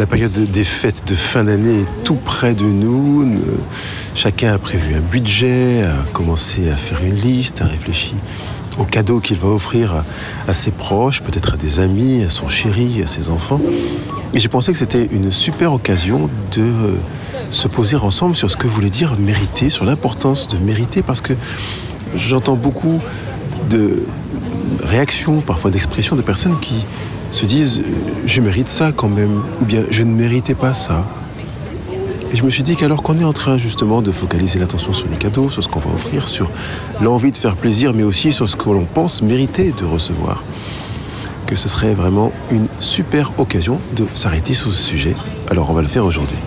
La période des fêtes de fin d'année est tout près de nous. Chacun a prévu un budget, a commencé à faire une liste, a réfléchi aux cadeaux qu'il va offrir à, ses proches, peut-être à des amis, à son chéri, à ses enfants. Et j'ai pensé que c'était une super occasion de euh, se poser ensemble sur ce que voulait dire mériter, sur l'importance de mériter, parce que j'entends beaucoup de réactions, parfois d'expressions de personnes qui se disent je mérite ça quand même, ou bien je ne méritais pas ça. Et je me suis dit qu'alors qu'on est en train justement de focaliser l'attention sur les cadeaux, sur ce qu'on va offrir, sur l'envie de faire plaisir, mais aussi sur ce que l'on pense mériter de recevoir, que ce serait vraiment une super occasion de s'arrêter sur ce sujet. Alors on va le faire aujourd'hui.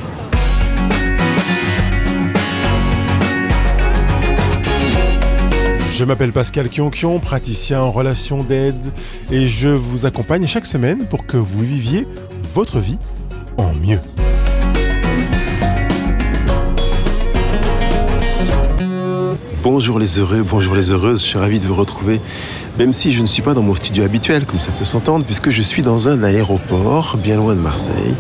Je m'appelle Pascal Kionkion, praticien en relation d'aide, et je vous accompagne chaque semaine pour que vous viviez votre vie en mieux. Bonjour les heureux, bonjour les heureuses, je suis ravi de vous retrouver, même si je ne suis pas dans mon studio habituel, comme ça peut s'entendre, puisque je suis dans un aéroport bien loin de Marseille.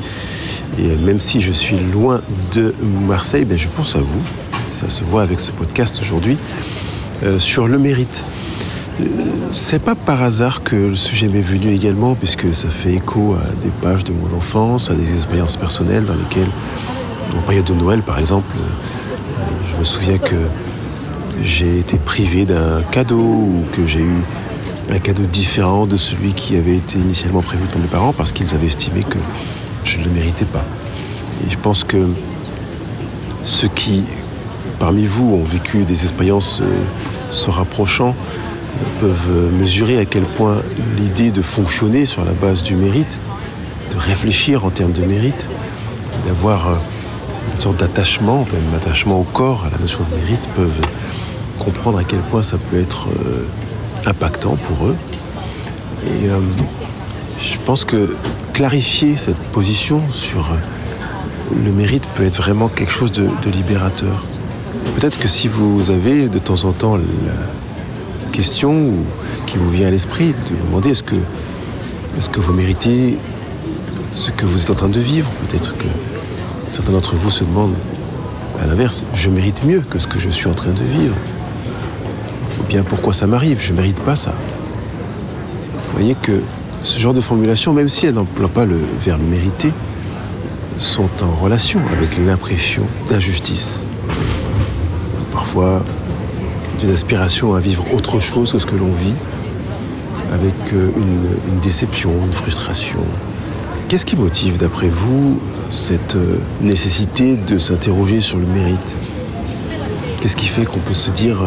Et même si je suis loin de Marseille, ben je pense à vous. Ça se voit avec ce podcast aujourd'hui sur le mérite. Euh, c'est pas par hasard que le sujet m'est venu également, puisque ça fait écho à des pages de mon enfance, à des expériences personnelles dans lesquelles, en période de Noël par exemple, euh, je me souviens que j'ai été privé d'un cadeau ou que j'ai eu un cadeau différent de celui qui avait été initialement prévu pour mes parents parce qu'ils avaient estimé que je ne le méritais pas. Et je pense que ceux qui, parmi vous, ont vécu des expériences euh, se rapprochant euh, peuvent mesurer à quel point l'idée de fonctionner sur la base du mérite, de réfléchir en termes de mérite, d'avoir euh, une sorte d'attachement, même attachement au corps, à la notion de mérite, peuvent comprendre à quel point ça peut être euh, impactant pour eux. Et euh, je pense que clarifier cette position sur euh, le mérite peut être vraiment quelque chose de, libérateur. Peut-être que si vous avez de temps en temps la question qui vous vient à l'esprit de vous demander est-ce que, est-ce que vous méritez ce que vous êtes en train de vivre, peut-être que certains d'entre vous se demandent à l'inverse, je mérite mieux que ce que je suis en train de vivre bien pourquoi ça m'arrive? Je ne mérite pas ça. Vous voyez que ce genre de formulation, même si elle n'emploie pas le verbe mériter, sont en relation avec l'impression d'injustice. Parfois, d'une aspiration à vivre autre chose que ce que l'on vit, avec euh, une, déception, une frustration. Qu'est-ce qui motive, d'après vous, cette euh, nécessité de s'interroger sur le mérite? Qu'est-ce qui fait qu'on peut se dire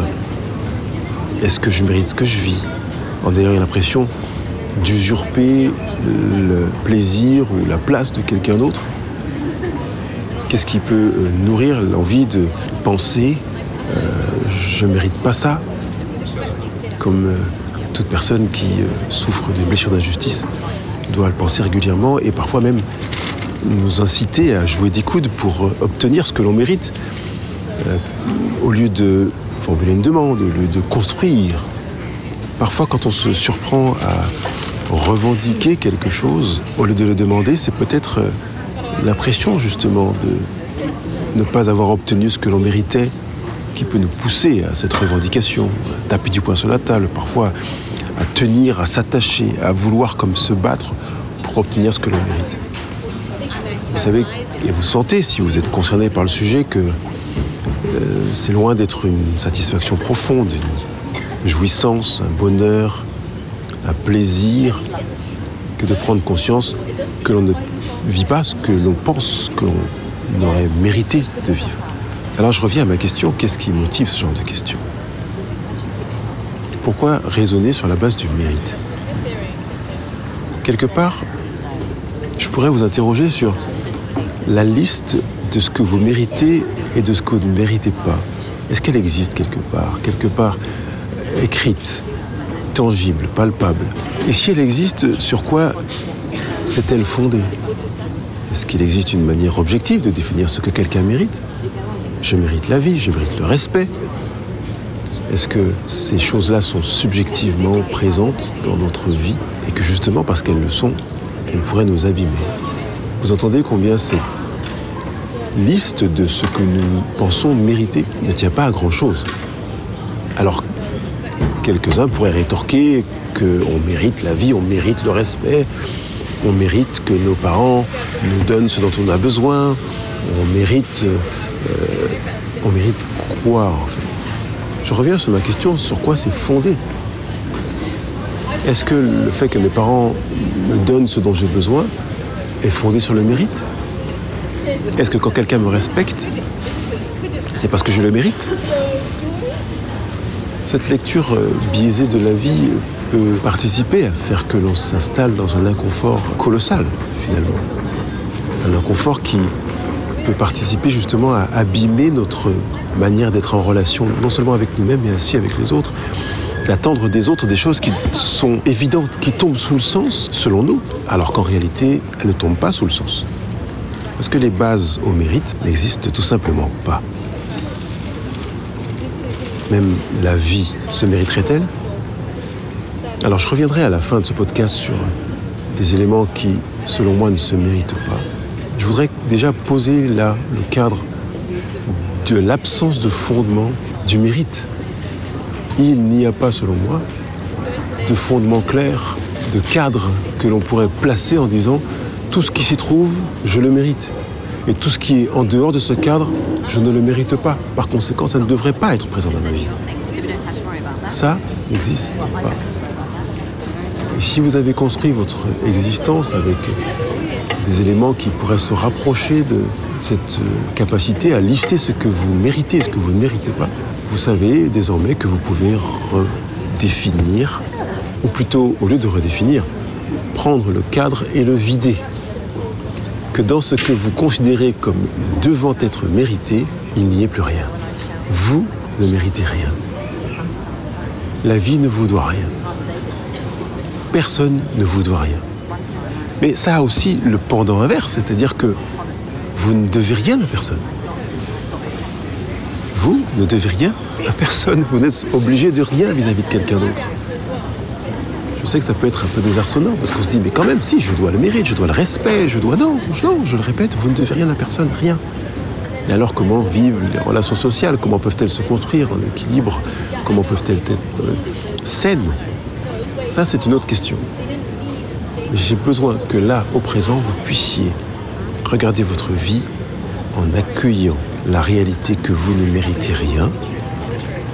est-ce que je mérite ce que je vis? En ayant l'impression d'usurper le plaisir ou la place de quelqu'un d'autre. Qu'est-ce qui peut euh, nourrir l'envie de penser euh, je ne mérite pas ça. Comme euh, toute personne qui souffre de blessures d'injustice doit le penser régulièrement et parfois même nous inciter à jouer des coudes pour obtenir ce que l'on mérite. Au lieu de formuler une demande, au lieu de construire. Parfois, quand on se surprend à revendiquer quelque chose, au lieu de le demander, c'est peut-être euh, l'impression justement de ne pas avoir obtenu ce que l'on méritait qui peut nous pousser à cette revendication, à taper du poing sur la table, parfois à tenir, à s'attacher, à vouloir comme se battre pour obtenir ce que l'on mérite. Vous savez, et vous sentez, si vous êtes concerné par le sujet, que euh, c'est loin d'être une satisfaction profonde, une jouissance, un bonheur, un plaisir, que de prendre conscience que l'on ne vit pas ce que l'on pense que l'on aurait mérité de vivre. Alors je reviens à ma question, qu'est-ce qui motive ce genre de question? Pourquoi raisonner sur la base du mérite? Quelque part, je pourrais vous interroger sur la liste de ce que vous méritez et de ce que vous ne méritez pas. Est-ce qu'elle existe quelque part? Quelque part écrite, tangible, palpable. Et si elle existe, sur quoi s'est-elle fondée? Est-ce qu'il existe une manière objective de définir ce que quelqu'un mérite? Je mérite la vie, je mérite le respect. Est-ce que ces choses-là sont subjectivement présentes dans notre vie et que justement parce qu'elles le sont, elles pourraient nous abîmer? Vous entendez combien cette liste de ce que nous pensons mériter ne tient pas à grand-chose? Alors, quelques-uns pourraient rétorquer qu'on mérite la vie, on mérite le respect, on mérite que nos parents nous donnent ce dont on a besoin, on mérite, on mérite quoi en fait. Je reviens sur ma question, sur quoi c'est fondé. Est-ce que le fait que mes parents me donnent ce dont j'ai besoin est fondé sur le mérite? Est-ce que quand quelqu'un me respecte, c'est parce que je le mérite? Cette lecture euh, biaisée de la vie peut participer à faire que l'on s'installe dans un inconfort colossal, finalement. Un inconfort qui peut participer justement à abîmer notre manière d'être en relation, non seulement avec nous-mêmes, mais aussi avec les autres, d'attendre des autres des choses qui sont évidentes, qui tombent sous le sens, selon nous, alors qu'en réalité, elles ne tombent pas sous le sens. Parce que les bases au mérite n'existent tout simplement pas. Même la vie se mériterait-elle? Alors je reviendrai à la fin de ce podcast sur des éléments qui, selon moi, ne se méritent pas. Je voudrais déjà poser là le cadre de l'absence de fondement du mérite. Il n'y a pas, selon moi, de fondement clair, de cadre que l'on pourrait placer en disant tout ce qui s'y trouve, je le mérite. Et tout ce qui est en dehors de ce cadre, je ne le mérite pas. Par conséquent, ça ne devrait pas être présent dans ma vie. Ça n'existe pas. Et si vous avez construit votre existence avec des éléments qui pourraient se rapprocher de cette capacité à lister ce que vous méritez et ce que vous ne méritez pas, vous savez désormais que vous pouvez redéfinir, ou plutôt, au lieu de redéfinir, prendre le cadre et le vider. Que dans ce que vous considérez comme devant être mérité, il n'y ait plus rien. Vous ne méritez rien. La vie ne vous doit rien personne ne vous doit rien. Mais ça a aussi le pendant inverse, c'est-à-dire que vous ne devez rien à personne. Vous ne devez rien à personne, vous n'êtes obligé de rien vis-à-vis de quelqu'un d'autre. Je sais que ça peut être un peu désarçonnant parce qu'on se dit mais quand même si je dois le mérite, je dois le respect, je dois non, non, je le répète, vous ne devez rien à personne, rien. Et alors comment vivent les relations sociales? Comment peuvent-elles se construire en équilibre? Comment peuvent-elles être euh, saines? Ça, c'est une autre question. J'ai besoin que là, au présent, vous puissiez regarder votre vie en accueillant la réalité que vous ne méritez rien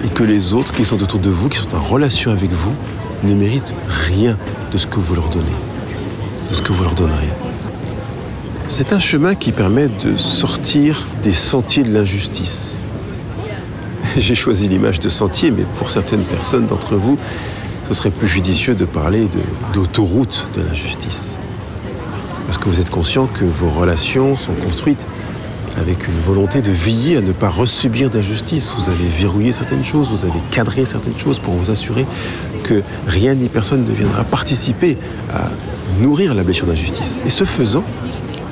et que les autres qui sont autour de vous, qui sont en relation avec vous, ne méritent rien de ce que vous leur donnez, de ce que vous leur donnerez. C'est un chemin qui permet de sortir des sentiers de l'injustice. J'ai choisi l'image de sentier, mais pour certaines personnes d'entre vous, ce serait plus judicieux de parler d'autoroute de, la justice. Parce que vous êtes conscient que vos relations sont construites avec une volonté de veiller à ne pas resubir d'injustice. Vous avez verrouillé certaines choses, vous avez cadré certaines choses pour vous assurer que rien ni personne ne viendra participer à nourrir la blessure d'injustice. Et ce faisant,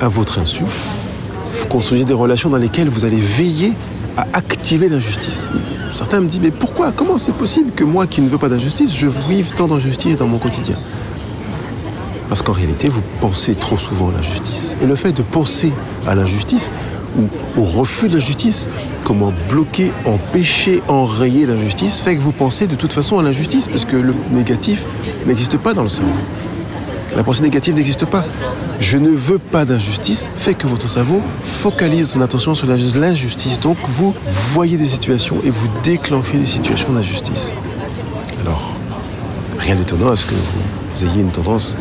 à votre insu, vous construisez des relations dans lesquelles vous allez veiller à activer l'injustice. Certains me disent, mais pourquoi? Comment c'est possible que moi qui ne veux pas d'injustice, je vive tant d'injustice dans mon quotidien? Parce qu'en réalité, vous pensez trop souvent à l'injustice. Et le fait de penser à l'injustice, ou au refus de l'injustice, comment bloquer, empêcher, enrayer l'injustice, fait que vous pensez de toute façon à l'injustice, parce que le négatif n'existe pas dans le cerveau. La pensée négative n'existe pas. Je ne veux pas d'injustice fait que votre cerveau focalise son attention sur l'injustice. Donc vous voyez des situations et vous déclenchez des situations d'injustice. Alors, rien d'étonnant à ce que vous ayez une tendance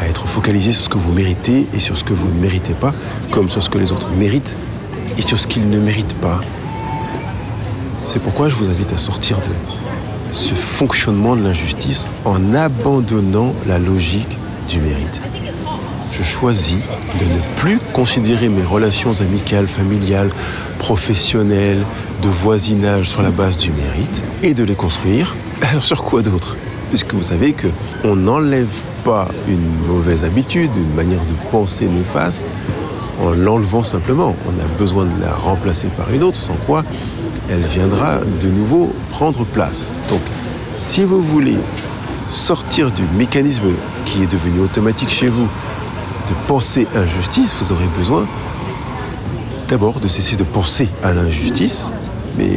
à être focalisé sur ce que vous méritez et sur ce que vous ne méritez pas, comme sur ce que les autres méritent et sur ce qu'ils ne méritent pas. C'est pourquoi je vous invite à sortir de ce fonctionnement de l'injustice en abandonnant la logique du mérite. Je choisis de ne plus considérer mes relations amicales, familiales, professionnelles, de voisinage sur la base du mérite et de les construire sur quoi d'autre? Puisque vous savez que on n'enlève pas une mauvaise habitude, une manière de penser néfaste en l'enlevant simplement. On a besoin de la remplacer par une autre, sans quoi elle viendra de nouveau prendre place. Donc, si vous voulez sortir du mécanisme qui est devenu automatique chez vous, de penser injustice, vous aurez besoin d'abord de cesser de penser à l'injustice, mais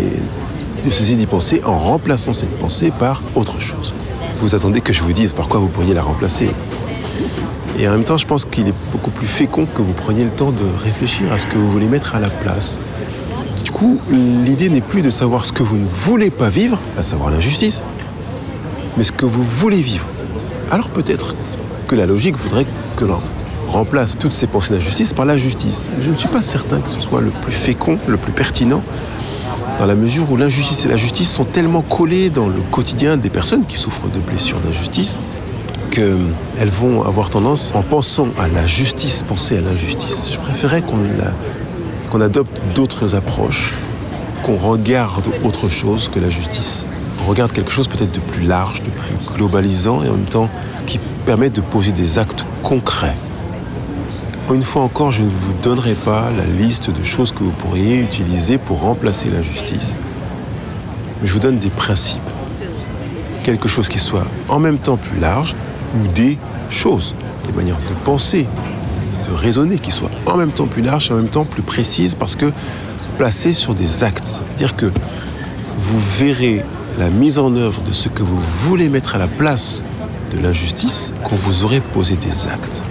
de cesser d'y penser en remplaçant cette pensée par autre chose. Vous attendez que je vous dise par quoi vous pourriez la remplacer. Et en même temps, je pense qu'il est beaucoup plus fécond que vous preniez le temps de réfléchir à ce que vous voulez mettre à la place. Du coup, l'idée n'est plus de savoir ce que vous ne voulez pas vivre, à savoir l'injustice, mais ce que vous voulez vivre. Alors peut-être que la logique voudrait que l'on remplace toutes ces pensées d'injustice par la justice. Je ne suis pas certain que ce soit le plus fécond, le plus pertinent, dans la mesure où l'injustice et la justice sont tellement collées dans le quotidien des personnes qui souffrent de blessures d'injustice qu'elles vont avoir tendance, en pensant à la justice, penser à l'injustice. Je préférais qu'on adopte d'autres approches, qu'on regarde autre chose que la justice. On regarde quelque chose peut-être de plus large, de plus globalisant et en même temps qui permet de poser des actes concrets. Une fois encore, je ne vous donnerai pas la liste de choses que vous pourriez utiliser pour remplacer l'injustice. Mais je vous donne des principes. Quelque chose qui soit en même temps plus large ou des choses, des manières de penser, de raisonner qui soient en même temps plus larges en même temps plus précises parce que placées sur des actes. C'est-à-dire que vous verrez la mise en œuvre de ce que vous voulez mettre à la place de l'injustice quand vous aurez posé des actes.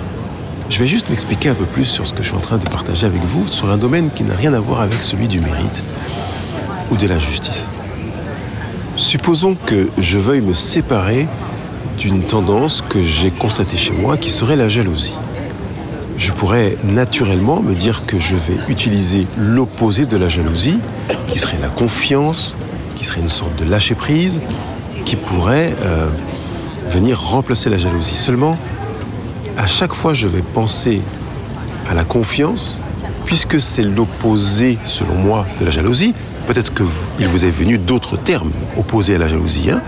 Je vais juste m'expliquer un peu plus sur ce que je suis en train de partager avec vous, sur un domaine qui n'a rien à voir avec celui du mérite ou de l'injustice. Supposons que je veuille me séparer d'une tendance que j'ai constatée chez moi qui serait la jalousie. Je pourrais naturellement me dire que je vais utiliser l'opposé de la jalousie, qui serait la confiance, qui serait une sorte de lâcher-prise, qui pourrait euh, venir remplacer la jalousie. Seulement, à chaque fois je vais penser à la confiance, puisque c'est l'opposé, selon moi, de la jalousie, peut-être qu'il vous est venu d'autres termes opposés à la jalousie, hein,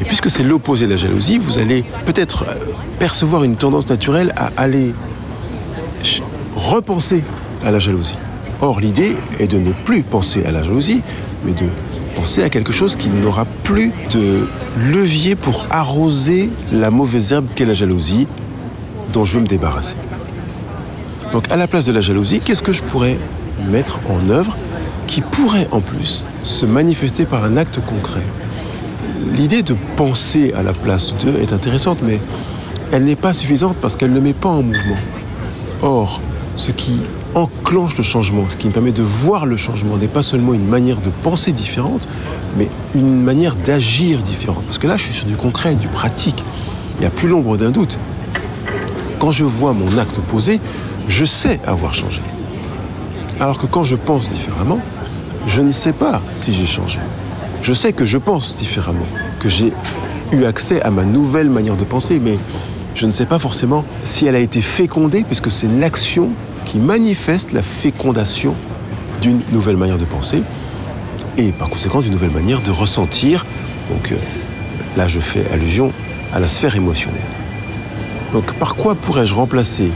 et puisque c'est l'opposé de la jalousie, vous allez peut-être euh, percevoir une tendance naturelle à aller repenser à la jalousie. Or, l'idée est de ne plus penser à la jalousie, mais de penser à quelque chose qui n'aura plus de levier pour arroser la mauvaise herbe qu'est la jalousie dont je veux me débarrasser. Donc à la place de la jalousie, qu'est-ce que je pourrais mettre en œuvre qui pourrait en plus se manifester par un acte concret? L'idée de penser à la place d'eux est intéressante, mais elle n'est pas suffisante parce qu'elle ne met pas en mouvement. Or, ce qui enclenche le changement, ce qui me permet de voir le changement, n'est pas seulement une manière de penser différente, mais une manière d'agir différente. Parce que là, je suis sur du concret, du pratique. Il n'y a plus l'ombre d'un doute. Quand je vois mon acte posé, je sais avoir changé. Alors que quand je pense différemment, je ne sais pas si j'ai changé. Je sais que je pense différemment, que j'ai eu accès à ma nouvelle manière de penser, mais je ne sais pas forcément si elle a été fécondée, puisque c'est l'action qui manifeste la fécondation d'une nouvelle manière de penser, et par conséquent d'une nouvelle manière de ressentir. Donc euh, là, je fais allusion à la sphère émotionnelle. Donc par quoi pourrais-je remplacer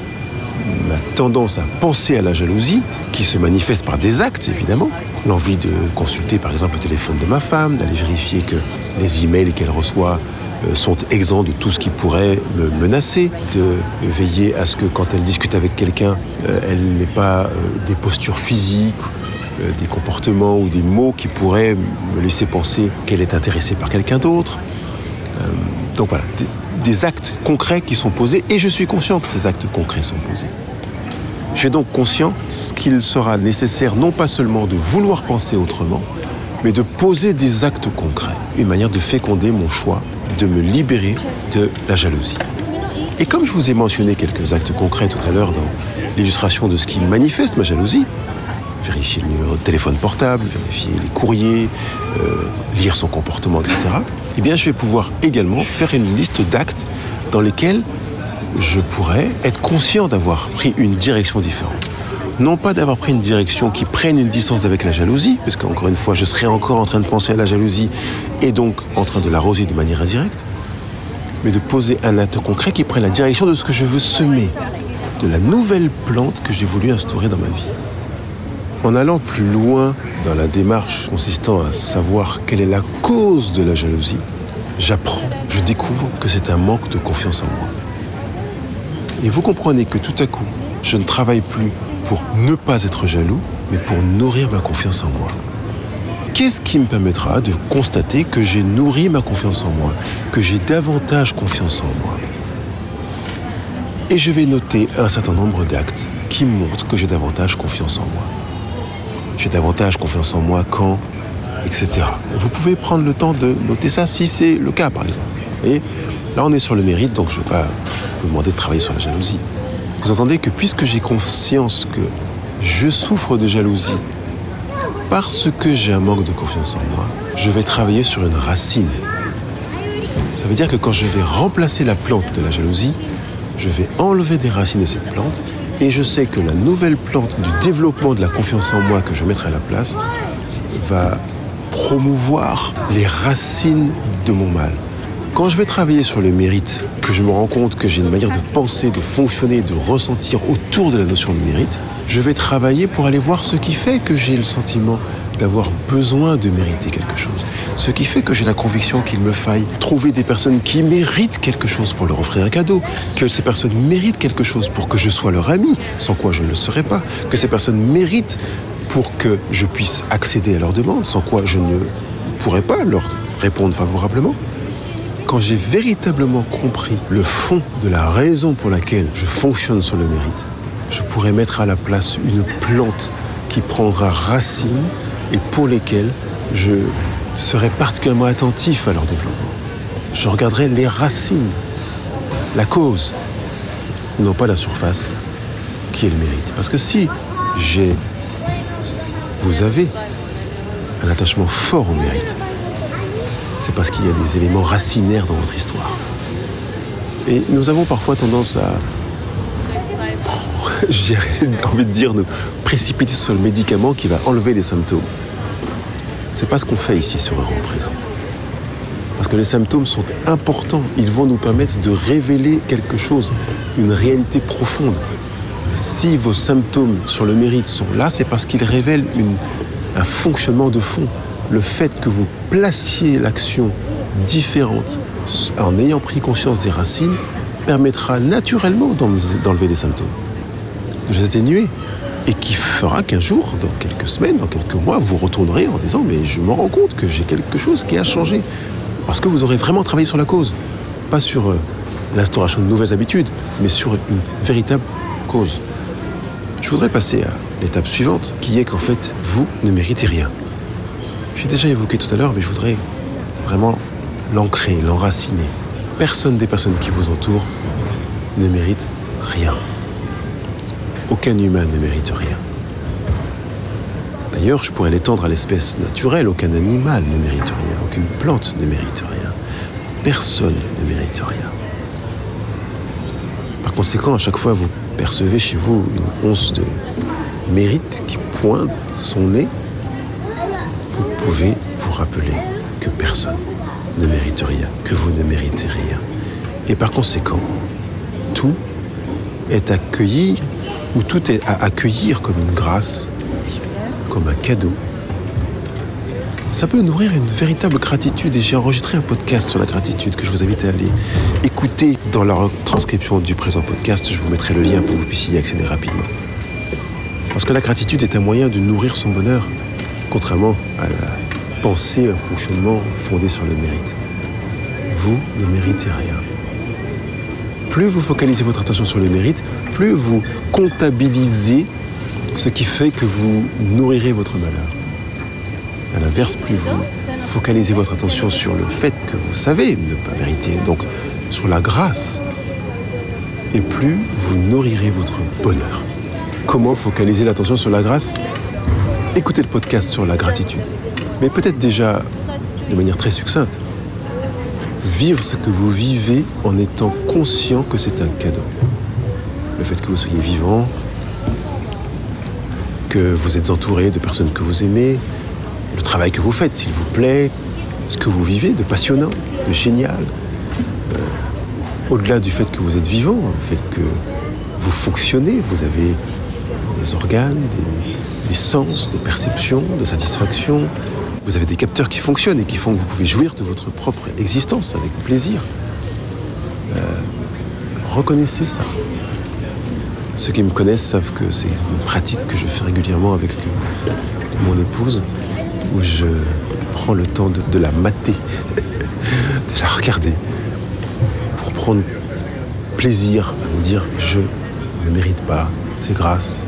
ma tendance à penser à la jalousie, qui se manifeste par des actes évidemment, l'envie de consulter par exemple le téléphone de ma femme, d'aller vérifier que les emails qu'elle reçoit euh, sont exempts de tout ce qui pourrait me menacer, de veiller à ce que quand elle discute avec quelqu'un, euh, elle n'ait pas euh, des postures physiques, des comportements ou des mots qui pourraient me laisser penser qu'elle est intéressée par quelqu'un d'autre. donc voilà, des actes concrets qui sont posés et je suis conscient que ces actes concrets sont posés. J'ai donc conscience qu'il sera nécessaire non pas seulement de vouloir penser autrement, mais de poser des actes concrets, une manière de féconder mon choix, de me libérer de la jalousie. Et comme je vous ai mentionné quelques actes concrets tout à l'heure dans l'illustration de ce qui manifeste ma jalousie, vérifier le numéro de téléphone portable, vérifier les courriers, euh, lire son comportement, etc., eh bien, je vais pouvoir également faire une liste d'actes dans lesquels je pourrais être conscient d'avoir pris une direction différente. Non pas d'avoir pris une direction qui prenne une distance avec la jalousie, parce qu'encore une fois, je serais encore en train de penser à la jalousie et donc en train de l'arroser de manière indirecte, mais de poser un acte concret qui prenne la direction de ce que je veux semer, de la nouvelle plante que j'ai voulu instaurer dans ma vie. En allant plus loin dans la démarche consistant à savoir quelle est la cause de la jalousie, j'apprends, je découvre que c'est un manque de confiance en moi. Et vous comprenez que tout à coup, je ne travaille plus pour ne pas être jaloux, mais pour nourrir ma confiance en moi. Qu'est-ce qui me permettra de constater que j'ai nourri ma confiance en moi, que j'ai davantage confiance en moi? Et je vais noter un certain nombre d'actes qui montrent que j'ai davantage confiance en moi. J'ai davantage confiance en moi quand, etc. Vous pouvez prendre le temps de noter ça si c'est le cas, par exemple. Là, on est sur le mérite, donc je ne vais pas vous demander de travailler sur la jalousie. Vous entendez que puisque j'ai conscience que je souffre de jalousie parce que j'ai un manque de confiance en moi, je vais travailler sur une racine. Ça veut dire que quand je vais remplacer la plante de la jalousie, je vais enlever des racines de cette plante et je sais que la nouvelle plante du développement de la confiance en moi que je mettrai à la place va promouvoir les racines de mon mal. Quand je vais travailler sur le mérite, que je me rends compte que j'ai une manière de penser, de fonctionner, de ressentir autour de la notion de mérite, je vais travailler pour aller voir ce qui fait que j'ai le sentiment d'avoir besoin de mériter quelque chose. Ce qui fait que j'ai la conviction qu'il me faille trouver des personnes qui méritent quelque chose pour leur offrir un cadeau, que ces personnes méritent quelque chose pour que je sois leur ami, sans quoi je ne le serais pas, que ces personnes méritent pour que je puisse accéder à leurs demandes, sans quoi je ne pourrais pas leur répondre favorablement. Quand j'ai véritablement compris le fond de la raison pour laquelle je fonctionne sur le mérite, je pourrais mettre à la place une plante qui prendra racine et pour lesquelles je serai particulièrement attentif à leur développement. Je regarderai les racines, la cause, non pas la surface, qui est le mérite. Parce que si j'ai, vous avez un attachement fort au mérite, c'est parce qu'il y a des éléments racinaires dans votre histoire. Et nous avons parfois tendance à, j'ai envie de dire, nous précipiter sur le médicament qui va enlever les symptômes. C'est pas ce qu'on fait ici sur Euro Présent. Parce que les symptômes sont importants. Ils vont nous permettre de révéler quelque chose, une réalité profonde. Si vos symptômes sur le mérite sont là, c'est parce qu'ils révèlent un fonctionnement de fond. Le fait que vous placiez l'action différente en ayant pris conscience des racines permettra naturellement d'enlever les symptômes, de les atténuer et qui fera qu'un jour, dans quelques semaines, dans quelques mois, vous retournerez en disant mais je me rends compte que j'ai quelque chose qui a changé. Parce que vous aurez vraiment travaillé sur la cause, pas sur euh, l'instauration de nouvelles habitudes, mais sur une véritable cause. Je voudrais passer à l'étape suivante, qui est qu'en fait, vous ne méritez rien. J'ai déjà évoqué tout à l'heure, mais je voudrais vraiment l'ancrer, l'enraciner. Personne des personnes qui vous entourent ne mérite rien. Aucun humain ne mérite rien. D'ailleurs, je pourrais l'étendre à l'espèce naturelle. Aucun animal ne mérite rien. Aucune plante ne mérite rien. Personne ne mérite rien. Par conséquent, à chaque fois, vous percevez chez vous une once de mérite qui pointe son nez, pouvez vous rappeler que personne ne mérite rien, que vous ne méritez rien. Et par conséquent, tout est accueilli où tout est à accueillir comme une grâce, comme un cadeau. Ça peut nourrir une véritable gratitude et j'ai enregistré un podcast sur la gratitude que je vous invite à aller écouter dans la transcription du présent podcast. Je vous mettrai le lien pour que vous puissiez y accéder rapidement. Parce que la gratitude est un moyen de nourrir son bonheur, contrairement à la pensée, un fonctionnement fondé sur le mérite. Vous ne méritez rien. Plus vous focalisez votre attention sur le mérite, plus vous comptabilisez ce qui fait que vous nourrirez votre malheur. À l'inverse, plus vous focalisez votre attention sur le fait que vous savez ne pas mériter, donc sur la grâce, et plus vous nourrirez votre bonheur. Comment focaliser l'attention sur la grâce? Écoutez le podcast sur la gratitude, mais peut-être déjà de manière très succincte. Vivre ce que vous vivez en étant conscient que c'est un cadeau le fait que vous soyez vivant, que vous êtes entouré de personnes que vous aimez, le travail que vous faites, s'il vous plaît, ce que vous vivez de passionnant, de génial. Euh, au-delà du fait que vous êtes vivant, le fait que vous fonctionnez, vous avez des organes, des, des sens, des perceptions, de satisfaction. Vous avez des capteurs qui fonctionnent et qui font que vous pouvez jouir de votre propre existence avec plaisir. Euh, reconnaissez ça. Ceux qui me connaissent savent que c'est une pratique que je fais régulièrement avec mon épouse, où je prends le temps de, la mater, de la regarder, pour prendre plaisir à me dire je ne mérite pas, c'est grâce,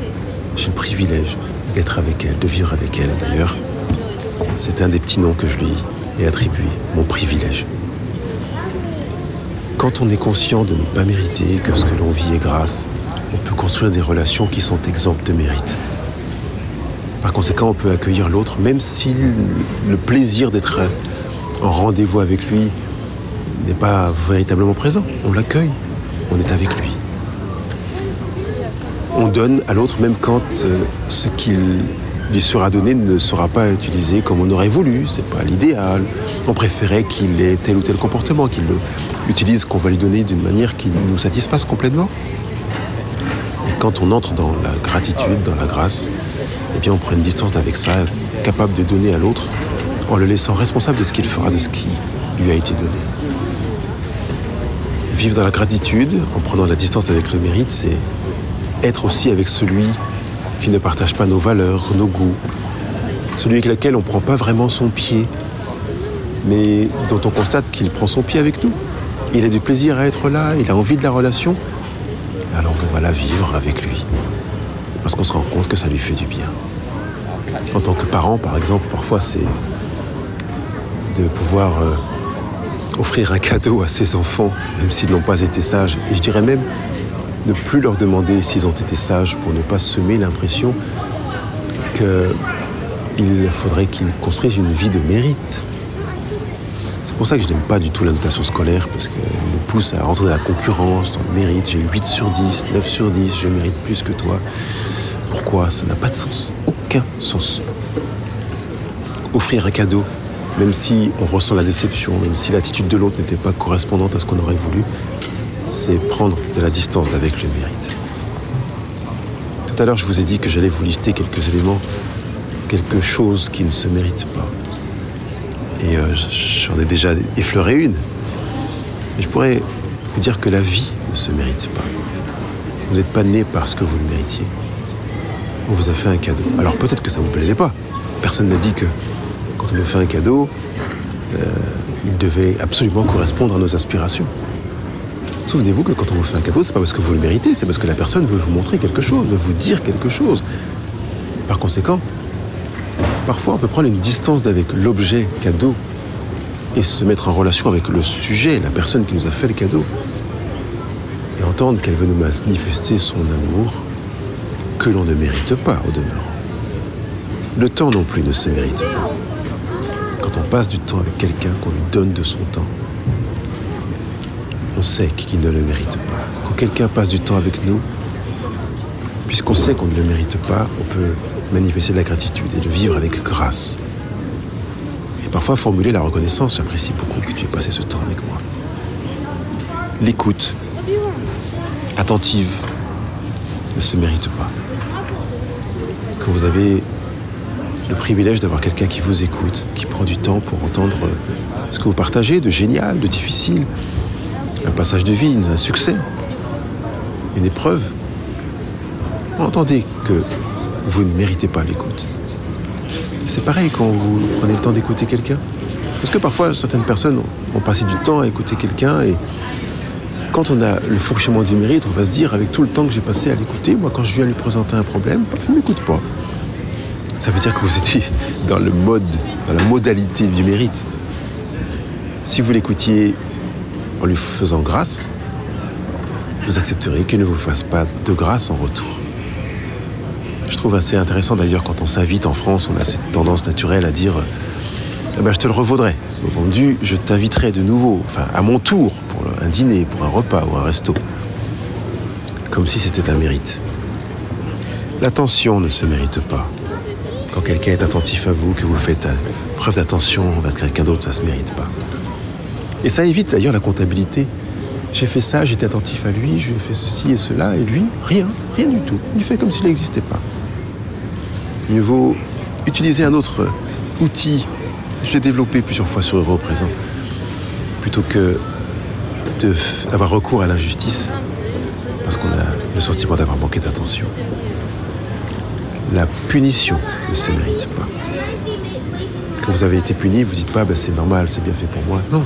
j'ai le privilège d'être avec elle, de vivre avec elle d'ailleurs. C'est un des petits noms que je lui ai attribué, mon privilège. Quand on est conscient de ne pas mériter, que ce que l'on vit est grâce, on peut construire des relations qui sont exemptes de mérite. Par conséquent, on peut accueillir l'autre, même si le plaisir d'être en rendez-vous avec lui n'est pas véritablement présent. On l'accueille, on est avec lui. On donne à l'autre même quand euh, ce qu'il lui sera donné ne sera pas utilisé comme on aurait voulu, c'est pas l'idéal. On préférait qu'il ait tel ou tel comportement, qu'il utilise qu'on va lui donner d'une manière qui nous satisfasse complètement. Et quand on entre dans la gratitude, dans la grâce, eh bien on prend une distance avec ça, capable de donner à l'autre en le laissant responsable de ce qu'il fera de ce qui lui a été donné. Vivre dans la gratitude, en prenant la distance avec le mérite, c'est être aussi avec celui qui ne partage pas nos valeurs, nos goûts, celui avec lequel on ne prend pas vraiment son pied, mais dont on constate qu'il prend son pied avec nous. Il a du plaisir à être là, il a envie de la relation, alors on va la vivre avec lui, parce qu'on se rend compte que ça lui fait du bien. En tant que parent, par exemple, parfois c'est de pouvoir euh, offrir un cadeau à ses enfants, même s'ils n'ont pas été sages, et je dirais même ne plus leur demander s'ils ont été sages pour ne pas semer l'impression qu'il faudrait qu'ils construisent une vie de mérite. C'est pour ça que je n'aime pas du tout la notation scolaire, parce qu'elle me pousse à rentrer dans la concurrence, dans le mérite. J'ai 8 sur 10, 9 sur 10, je mérite plus que toi. Pourquoi? Ça n'a pas de sens. Aucun sens. Offrir un cadeau, même si on ressent la déception, même si l'attitude de l'autre n'était pas correspondante à ce qu'on aurait voulu, c'est prendre de la distance avec le mérite. Tout à l'heure, je vous ai dit que j'allais vous lister quelques éléments, quelque chose qui ne se mérite pas. Et euh, j'en ai déjà effleuré une. Mais je pourrais vous dire que la vie ne se mérite pas. Vous n'êtes pas né parce que vous le méritiez. On vous a fait un cadeau. Alors peut-être que ça ne vous plaisait pas. Personne n'a dit que quand on nous fait un cadeau, euh, il devait absolument correspondre à nos aspirations. Souvenez-vous que quand on vous fait un cadeau, c'est pas parce que vous le méritez, c'est parce que la personne veut vous montrer quelque chose, veut vous dire quelque chose. Par conséquent, parfois on peut prendre une distance avec l'objet cadeau et se mettre en relation avec le sujet, la personne qui nous a fait le cadeau. Et entendre qu'elle veut nous manifester son amour que l'on ne mérite pas au demeurant. Le temps non plus ne se mérite pas. Quand on passe du temps avec quelqu'un, qu'on lui donne de son temps, on sait qu'il ne le mérite pas. Quand quelqu'un passe du temps avec nous, puisqu'on sait qu'on ne le mérite pas, on peut manifester de la gratitude et de vivre avec grâce. Et parfois formuler la reconnaissance, j'apprécie beaucoup que tu aies passé ce temps avec moi. L'écoute, attentive, ne se mérite pas. Quand vous avez le privilège d'avoir quelqu'un qui vous écoute, qui prend du temps pour entendre ce que vous partagez de génial, de difficile, un passage de vie, un succès, une épreuve. Entendez que vous ne méritez pas l'écoute. C'est pareil quand vous prenez le temps d'écouter quelqu'un. Parce que parfois, certaines personnes ont passé du temps à écouter quelqu'un et quand on a le fourchement du mérite, on va se dire, avec tout le temps que j'ai passé à l'écouter, moi, quand je viens lui présenter un problème, il ne m'écoute pas. Ça veut dire que vous étiez dans le mode, dans la modalité du mérite. Si vous l'écoutiez en lui faisant grâce, vous accepterez qu'il ne vous fasse pas de grâce en retour. Je trouve assez intéressant d'ailleurs quand on s'invite en France, on a cette tendance naturelle à dire eh ben, je te le revaudrai. Sous-entendu, je t'inviterai de nouveau, enfin à mon tour, pour un dîner, pour un repas ou un resto. Comme si c'était un mérite. L'attention ne se mérite pas. Quand quelqu'un est attentif à vous, que vous faites preuve d'attention envers quelqu'un d'autre, ça ne se mérite pas. Et ça évite d'ailleurs la comptabilité. J'ai fait ça, j'étais attentif à lui, je lui ai fait ceci et cela, et lui, rien, rien du tout. Il fait comme s'il n'existait pas. Mieux vaut utiliser un autre outil. Je l'ai développé plusieurs fois sur Euro présent. Plutôt que d'avoir recours à l'injustice. parce qu'on a le sentiment d'avoir manqué d'attention. La punition ne se mérite pas. Quand vous avez été puni, vous dites pas ben, c'est normal, c'est bien fait pour moi. Non.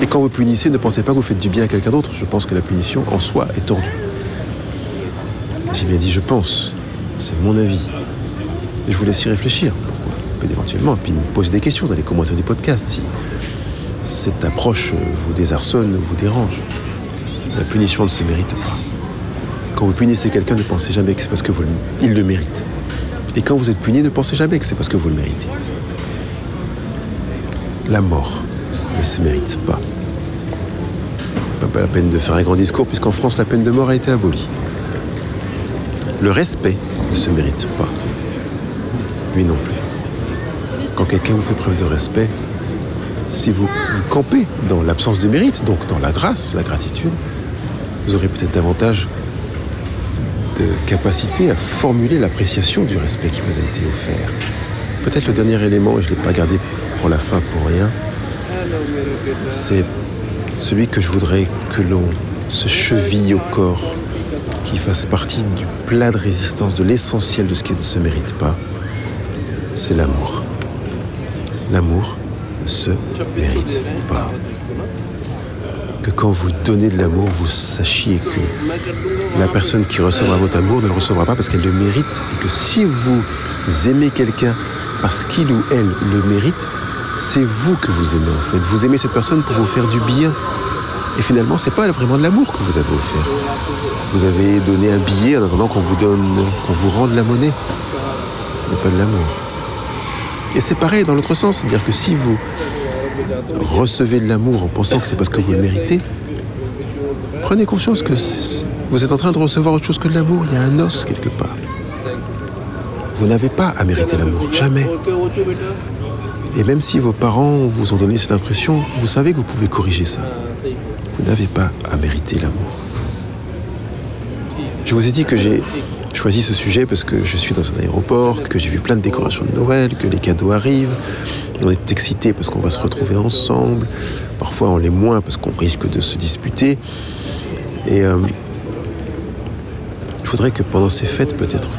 Et quand vous punissez, ne pensez pas que vous faites du bien à quelqu'un d'autre. Je pense que la punition en soi est tordue. J'ai bien dit je pense. C'est mon avis. Je vous laisse y réfléchir. Pourquoi Éventuellement, puis me poser des questions dans les commentaires du podcast si cette approche vous désarçonne ou vous dérange. La punition ne se mérite pas. Quand vous punissez quelqu'un, ne pensez jamais que c'est parce que vous, il le mérite. Et quand vous êtes puni, ne pensez jamais que c'est parce que vous le méritez. La mort ne se mérite pas. Pas la peine de faire un grand discours, puisqu'en France, la peine de mort a été abolie. Le respect ne se mérite pas. Lui non plus. Quand quelqu'un vous fait preuve de respect, si vous, vous campez dans l'absence de mérite, donc dans la grâce, la gratitude, vous aurez peut-être davantage de capacité à formuler l'appréciation du respect qui vous a été offert. Peut-être le dernier élément, et je ne l'ai pas gardé la fin pour rien, c'est celui que je voudrais que l'on se cheville au corps, qui fasse partie du plat de résistance, de l'essentiel de ce qui ne se mérite pas, c'est l'amour. L'amour ne se mérite pas. Que quand vous donnez de l'amour, vous sachiez que la personne qui recevra votre amour ne le recevra pas parce qu'elle le mérite et que si vous aimez quelqu'un parce qu'il ou elle le mérite, c'est vous que vous aimez en fait. Vous aimez cette personne pour vous faire du bien. Et finalement, c'est pas vraiment de l'amour que vous avez offert. Vous avez donné un billet en attendant qu'on vous donne, qu'on vous rende la monnaie. Ce n'est pas de l'amour. Et c'est pareil dans l'autre sens, c'est-à-dire que si vous recevez de l'amour en pensant que c'est parce que vous le méritez, prenez conscience que vous êtes en train de recevoir autre chose que de l'amour. Il y a un os quelque part. Vous n'avez pas à mériter l'amour, jamais. Et même si vos parents vous ont donné cette impression, vous savez que vous pouvez corriger ça. Vous n'avez pas à mériter l'amour. Je vous ai dit que j'ai choisi ce sujet parce que je suis dans un aéroport, que j'ai vu plein de décorations de Noël, que les cadeaux arrivent, on est excité parce qu'on va se retrouver ensemble. Parfois, on l'est moins parce qu'on risque de se disputer. Et euh, il faudrait que pendant ces fêtes, peut-être,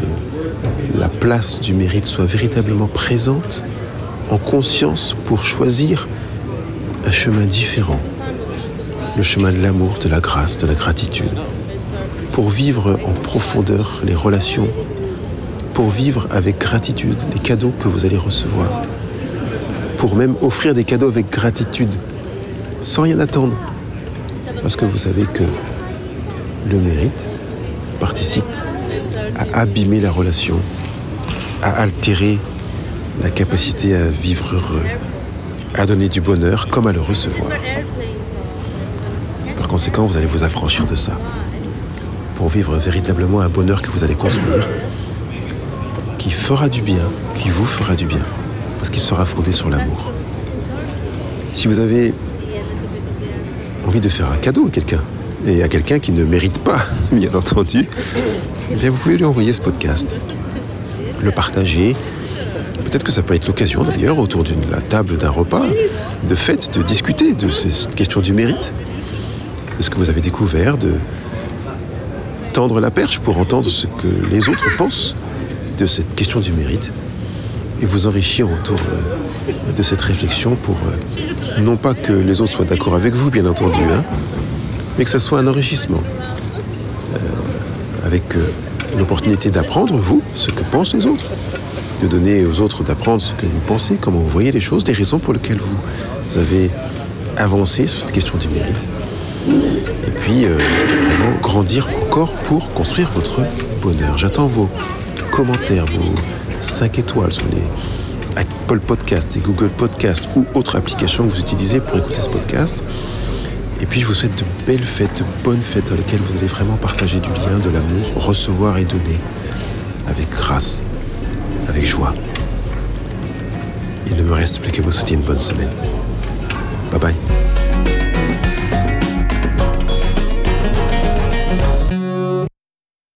la place du mérite soit véritablement présente, en conscience, pour choisir un chemin différent. Le chemin de l'amour, de la grâce, de la gratitude. Pour vivre en profondeur les relations. Pour vivre avec gratitude les cadeaux que vous allez recevoir pour même offrir des cadeaux avec gratitude, sans rien attendre. Parce que vous savez que le mérite participe à abîmer la relation, à altérer la capacité à vivre heureux, à donner du bonheur comme à le recevoir. Par conséquent, vous allez vous affranchir de ça pour vivre véritablement un bonheur que vous allez construire, qui fera du bien, qui vous fera du bien parce qu'il sera fondé sur l'amour. Si vous avez envie de faire un cadeau à quelqu'un, et à quelqu'un qui ne mérite pas, bien entendu, eh bien vous pouvez lui envoyer ce podcast, le partager. Peut-être que ça peut être l'occasion d'ailleurs, autour de la table d'un repas, de fête, de discuter de cette question du mérite, de ce que vous avez découvert, de tendre la perche pour entendre ce que les autres pensent de cette question du mérite. Et vous enrichir autour euh, de cette réflexion pour euh, non pas que les autres soient d'accord avec vous, bien entendu, hein, mais que ça soit un enrichissement. Euh, avec l'opportunité d'apprendre, vous, ce que pensent les autres, de donner aux autres d'apprendre ce que vous pensez, comment vous voyez les choses, des raisons pour lesquelles vous avez avancé sur cette question du mérite. Et puis, vraiment grandir encore pour construire votre bonheur. J'attends vos commentaires, vos 5 étoiles sur les Apple Podcast et Google Podcast ou autres applications que vous utilisez pour écouter ce podcast. Et puis je vous souhaite de belles fêtes, de bonnes fêtes dans lesquelles vous allez vraiment partager du lien, de l'amour, recevoir et donner avec grâce, avec joie. Il ne me reste plus qu'à vous souhaiter une bonne semaine. Bye bye.